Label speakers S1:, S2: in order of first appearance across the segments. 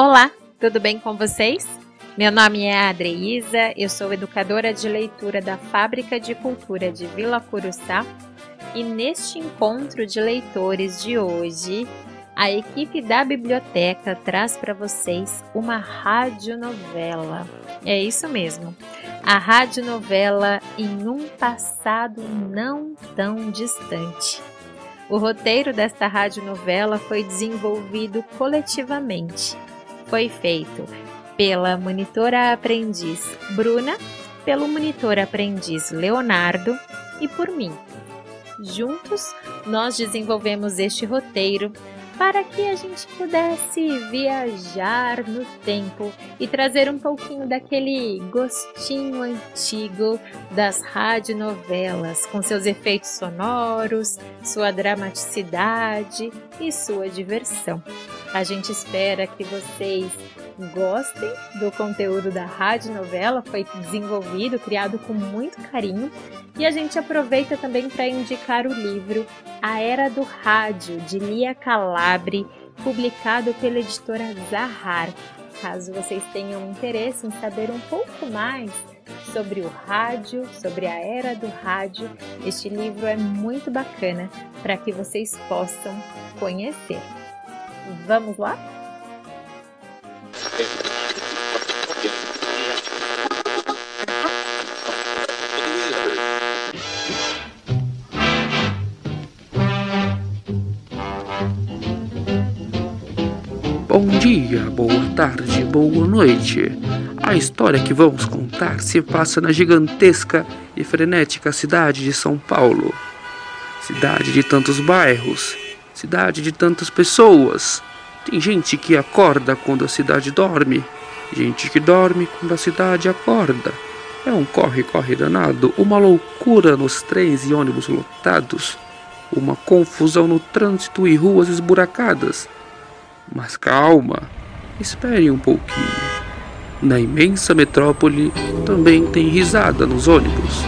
S1: Olá, tudo bem com vocês? Meu nome é Adreísa, eu sou educadora de leitura da Fábrica de Cultura de Vila Curuçá e neste encontro de leitores de hoje, a equipe da biblioteca traz para vocês uma radionovela. É isso mesmo, a radionovela Em um Passado Não Tão Distante. O roteiro desta radionovela foi desenvolvido coletivamente foi feito pela monitora aprendiz Bruna, pelo monitor aprendiz Leonardo e por mim. Juntos, nós desenvolvemos este roteiro para que a gente pudesse viajar no tempo e trazer um pouquinho daquele gostinho antigo das radionovelas, com seus efeitos sonoros, sua dramaticidade e sua diversão. A gente espera que vocês gostem do conteúdo da rádio novela, foi desenvolvido, criado com muito carinho, e a gente aproveita também para indicar o livro A Era do Rádio, de Lia Calabre, publicado pela editora Zahar. Caso vocês tenham interesse em saber um pouco mais sobre o rádio, sobre a era do rádio, este livro é muito bacana para que vocês possam conhecer. Vamos lá?
S2: Bom dia, boa tarde, boa noite. A história que vamos contar se passa na gigantesca e frenética cidade de São Paulo. Cidade de tantos bairros, cidade de tantas pessoas. Tem gente que acorda quando a cidade dorme, gente que dorme quando a cidade acorda. É um corre-corre danado, uma loucura nos trens e ônibus lotados, uma confusão no trânsito e ruas esburacadas. Mas calma, espere um pouquinho. Na imensa metrópole também tem risada nos ônibus,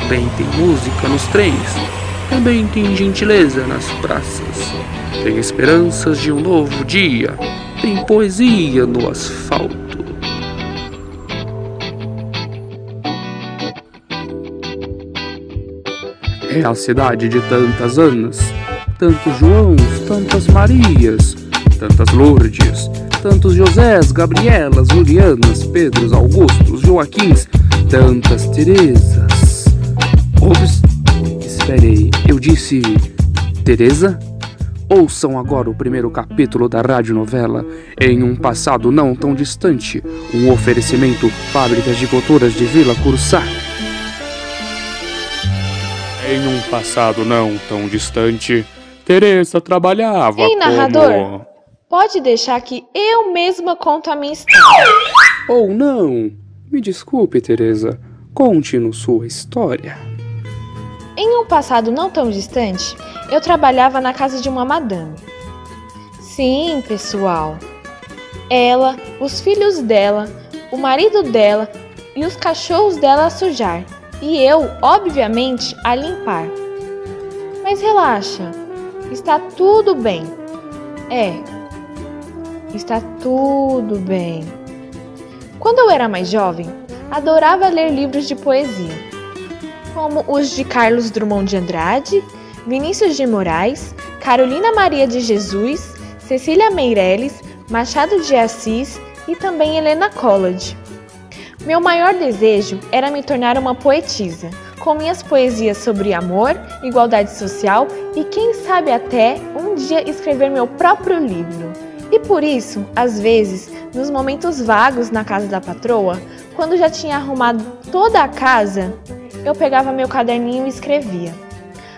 S2: também tem música nos trens também tem gentileza nas praças, tem esperanças de um novo dia, tem poesia no asfalto. É a cidade de tantas Anas, tantos Joãos, tantas Marias, tantas Lourdes, tantos Josés, Gabrielas, Julianas, Pedros, Augustos, Joaquins, tantas Terezas. Disse Teresa? Ouçam agora o primeiro capítulo da radionovela Em um passado não tão distante, um oferecimento Fábricas de Culturas de Vila Cursá. Em um passado não tão distante, Teresa trabalhava
S3: Ei, narrador,
S2: como...
S3: pode deixar que eu mesma conto a minha história.
S2: Ou não. Me desculpe, Teresa. Conte-nos sua história.
S3: Em um passado não tão distante, eu trabalhava na casa de uma madame. Sim, pessoal. Ela, os filhos dela, o marido dela e os cachorros dela a sujar. E eu, obviamente, a limpar. Mas relaxa, está tudo bem. É, está tudo bem. Quando eu era mais jovem, adorava ler livros de poesia como os de Carlos Drummond de Andrade, Vinícius de Moraes, Carolina Maria de Jesus, Cecília Meirelles, Machado de Assis e também Helena Collard. Meu maior desejo era me tornar uma poetisa, com minhas poesias sobre amor, igualdade social e quem sabe até um dia escrever meu próprio livro. E por isso, às vezes, nos momentos vagos na casa da patroa, quando já tinha arrumado toda a casa, eu pegava meu caderninho e escrevia.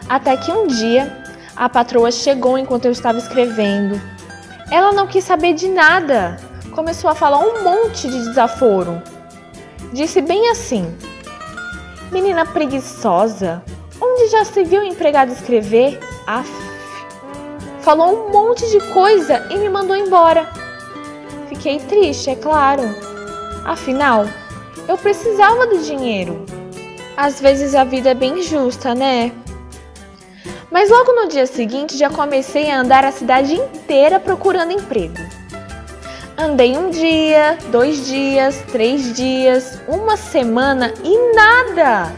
S3: Até que um dia a patroa chegou enquanto eu estava escrevendo. Ela não quis saber de nada, começou a falar um monte de desaforo. Disse bem assim: Menina preguiçosa, onde já se viu empregado escrever? Aff. Falou um monte de coisa e me mandou embora. Fiquei triste, é claro. Afinal, eu precisava do dinheiro. Às vezes a vida é bem justa, né? Mas logo no dia seguinte já comecei a andar a cidade inteira procurando emprego. Andei um dia, dois dias, três dias, uma semana e nada!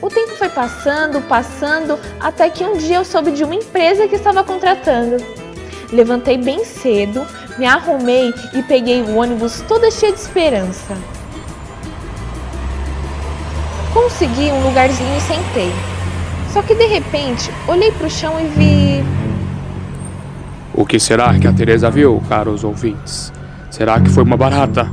S3: O tempo foi passando, passando, até que um dia eu soube de uma empresa que estava contratando. Levantei bem cedo, me arrumei e peguei o ônibus toda cheia de esperança. Consegui um lugarzinho e sentei. Só que de repente olhei para o chão e vi.
S2: O que será que a Teresa viu, caros ouvintes? Será que foi uma barata?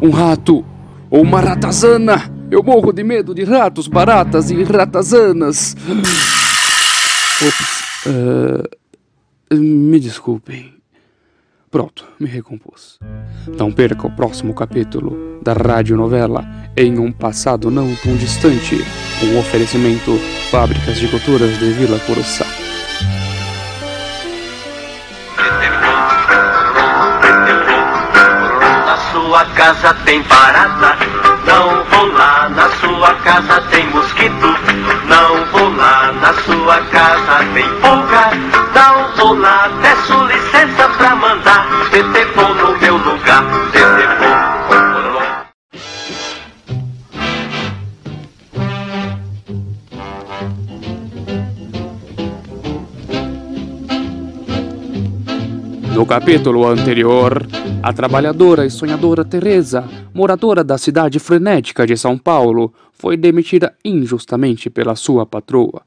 S2: Um rato? Ou uma ratazana? Eu morro de medo de ratos, baratas e ratazanas. Ops. Uh, me desculpem. Pronto, me recompus. Não perca o próximo capítulo da radionovela Em um Passado Não Tão Distante, um oferecimento Fábricas de Culturas de Vila Curuçá.
S4: Na sua casa tem barata, não vou lá. Na sua casa tem mosquito, não vou lá. Na sua casa tem pulga, não vou lá. No
S2: capítulo anterior, a trabalhadora e sonhadora Teresa, moradora da cidade frenética de São Paulo, foi demitida injustamente pela sua patroa.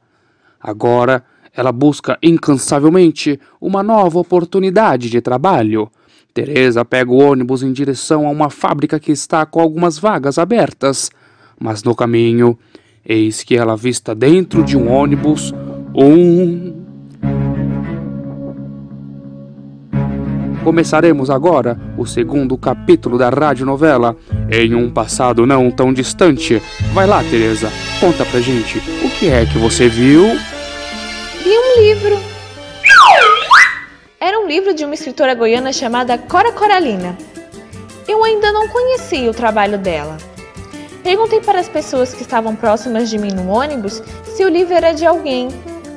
S2: Agora, ela busca incansavelmente uma nova oportunidade de trabalho. Teresa pega o ônibus em direção a uma fábrica que está com algumas vagas abertas, mas no caminho, eis que ela vista dentro de um ônibus um Começaremos agora o segundo capítulo da radionovela Em um passado não tão distante. Vai lá, Teresa, conta pra gente o que é que você viu?
S3: Vi um livro. Era um livro de uma escritora goiana chamada Cora Coralina. Eu ainda não conhecia o trabalho dela. Perguntei para as pessoas que estavam próximas de mim no ônibus se o livro era de alguém,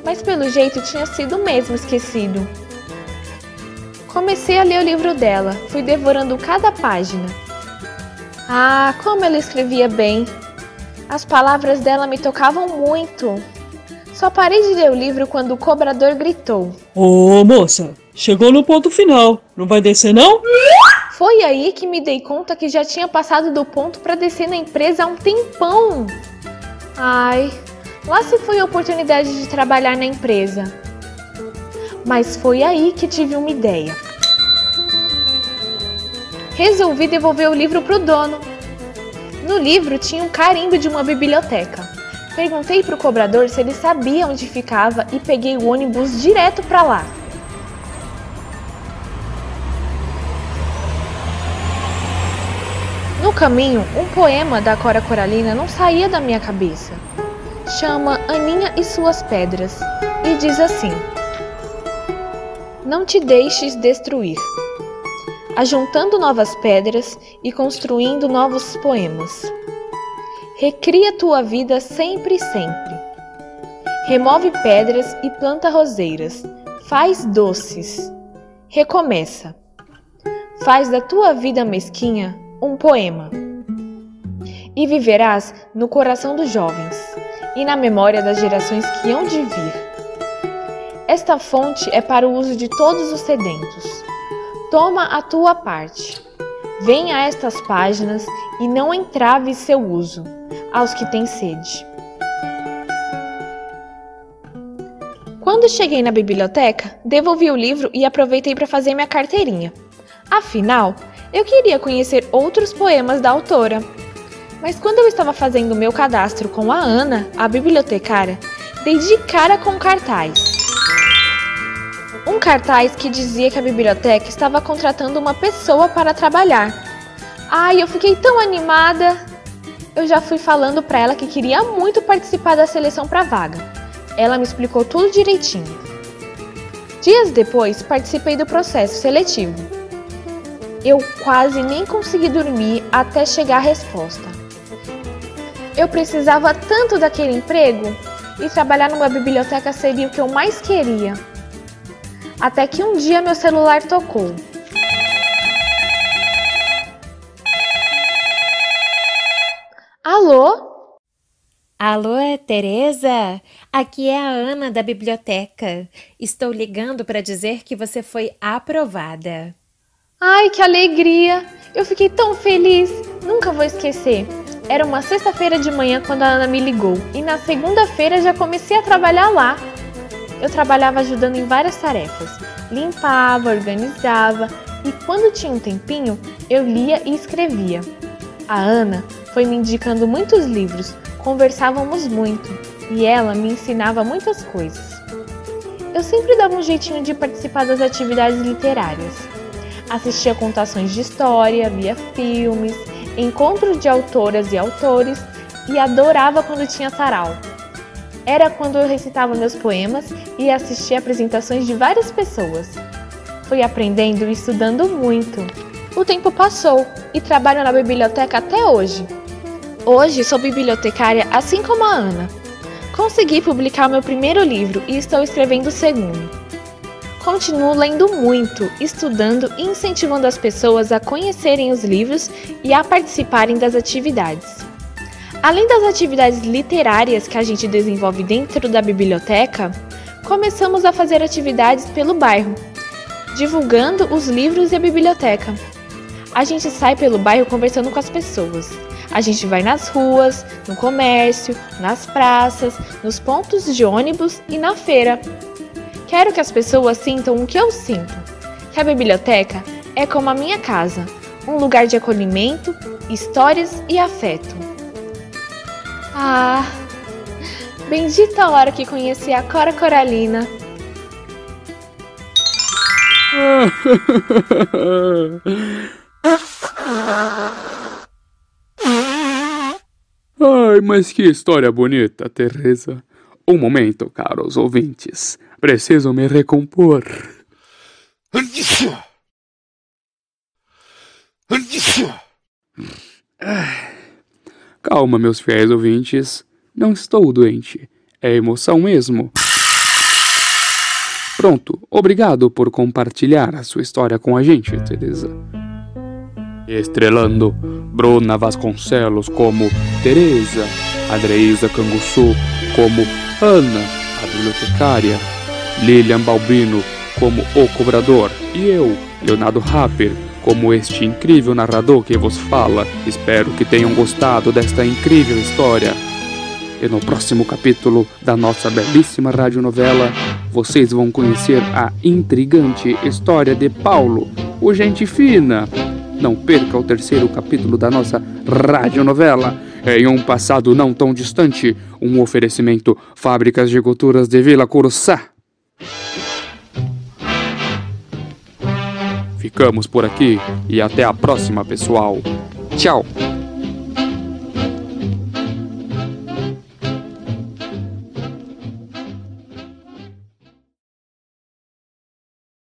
S3: mas pelo jeito tinha sido mesmo esquecido. Comecei a ler o livro dela, fui devorando cada página. Ah, como ela escrevia bem! As palavras dela me tocavam muito. Só parei de ler o livro quando o cobrador gritou.
S5: Ô moça, chegou no ponto final. Não vai descer não?
S3: Foi aí que me dei conta que já tinha passado do ponto para descer na empresa há um tempão. Ai, lá se foi a oportunidade de trabalhar na empresa. Mas foi aí que tive uma ideia. Resolvi devolver o livro para o dono. No livro tinha um carimbo de uma biblioteca. Perguntei para o cobrador se ele sabia onde ficava e peguei o ônibus direto para lá. No caminho, um poema da Cora Coralina não saía da minha cabeça. Chama Aninha e Suas Pedras e diz assim: Não te deixes destruir, ajuntando novas pedras e construindo novos poemas. Recria tua vida sempre e sempre. Remove pedras e planta roseiras. Faz doces. Recomeça. Faz da tua vida mesquinha um poema. E viverás no coração dos jovens e na memória das gerações que hão de vir. Esta fonte é para o uso de todos os sedentos. Toma a tua parte. Venha a estas páginas e não entrave seu uso aos que têm sede. Quando cheguei na biblioteca, devolvi o livro e aproveitei para fazer minha carteirinha. Afinal, eu queria conhecer outros poemas da autora. Mas quando eu estava fazendo meu cadastro com a Ana, a bibliotecária, dei de cara com cartaz. Um cartaz que dizia que a biblioteca estava contratando uma pessoa para trabalhar. Ai, eu fiquei tão animada! Eu já fui falando para ela que queria muito participar da seleção para vaga. Ela me explicou tudo direitinho. Dias depois, participei do processo seletivo. Eu quase nem consegui dormir até chegar a resposta. Eu precisava tanto daquele emprego e trabalhar numa biblioteca seria o que eu mais queria. Até que um dia meu celular tocou. Alô?
S1: Alô, Tereza? Aqui é a Ana da biblioteca. Estou ligando para dizer que você foi aprovada.
S3: Ai, que alegria! Eu fiquei tão feliz! Nunca vou esquecer. Era uma sexta-feira de manhã quando a Ana me ligou, e na segunda-feira já comecei a trabalhar lá. Eu trabalhava ajudando em várias tarefas. Limpava, organizava e quando tinha um tempinho, eu lia e escrevia. A Ana foi me indicando muitos livros, conversávamos muito e ela me ensinava muitas coisas. Eu sempre dava um jeitinho de participar das atividades literárias. Assistia contações de história, via filmes, encontros de autoras e autores e adorava quando tinha sarau. Era quando eu recitava meus poemas e assistia apresentações de várias pessoas. Fui aprendendo e estudando muito. O tempo passou e trabalho na biblioteca até hoje. Hoje sou bibliotecária assim como a Ana. Consegui publicar meu primeiro livro e estou escrevendo o segundo. Continuo lendo muito, estudando e incentivando as pessoas a conhecerem os livros e a participarem das atividades. Além das atividades literárias que a gente desenvolve dentro da biblioteca, começamos a fazer atividades pelo bairro, divulgando os livros e a biblioteca. A gente sai pelo bairro conversando com as pessoas. A gente vai nas ruas, no comércio, nas praças, nos pontos de ônibus e na feira. Quero que as pessoas sintam o que eu sinto: que a biblioteca é como a minha casa, um lugar de acolhimento, histórias e afeto. Ah, bendita a hora que conheci a Cora Coralina.
S2: Ai, mas que história bonita, Teresa. Um momento, caros ouvintes. Preciso me recompor. Calma, meus fiéis ouvintes. Não estou doente. É emoção mesmo. Pronto, obrigado por compartilhar a sua história com a gente, Teresa. Estrelando Bruna Vasconcelos como Teresa, Adreisa Canguçu como Ana, a bibliotecária, Lilian Balbino como o cobrador e eu, Leonardo Rapper, como este incrível narrador que vos fala. Espero que tenham gostado desta incrível história. E no próximo capítulo da nossa belíssima radionovela, vocês vão conhecer a intrigante história de Paulo, o gente fina. Não perca o terceiro capítulo da nossa radionovela. Em um passado não tão distante, um oferecimento Fábricas de Culturas de Vila Curuçá. Ficamos por aqui e até a próxima, pessoal. Tchau!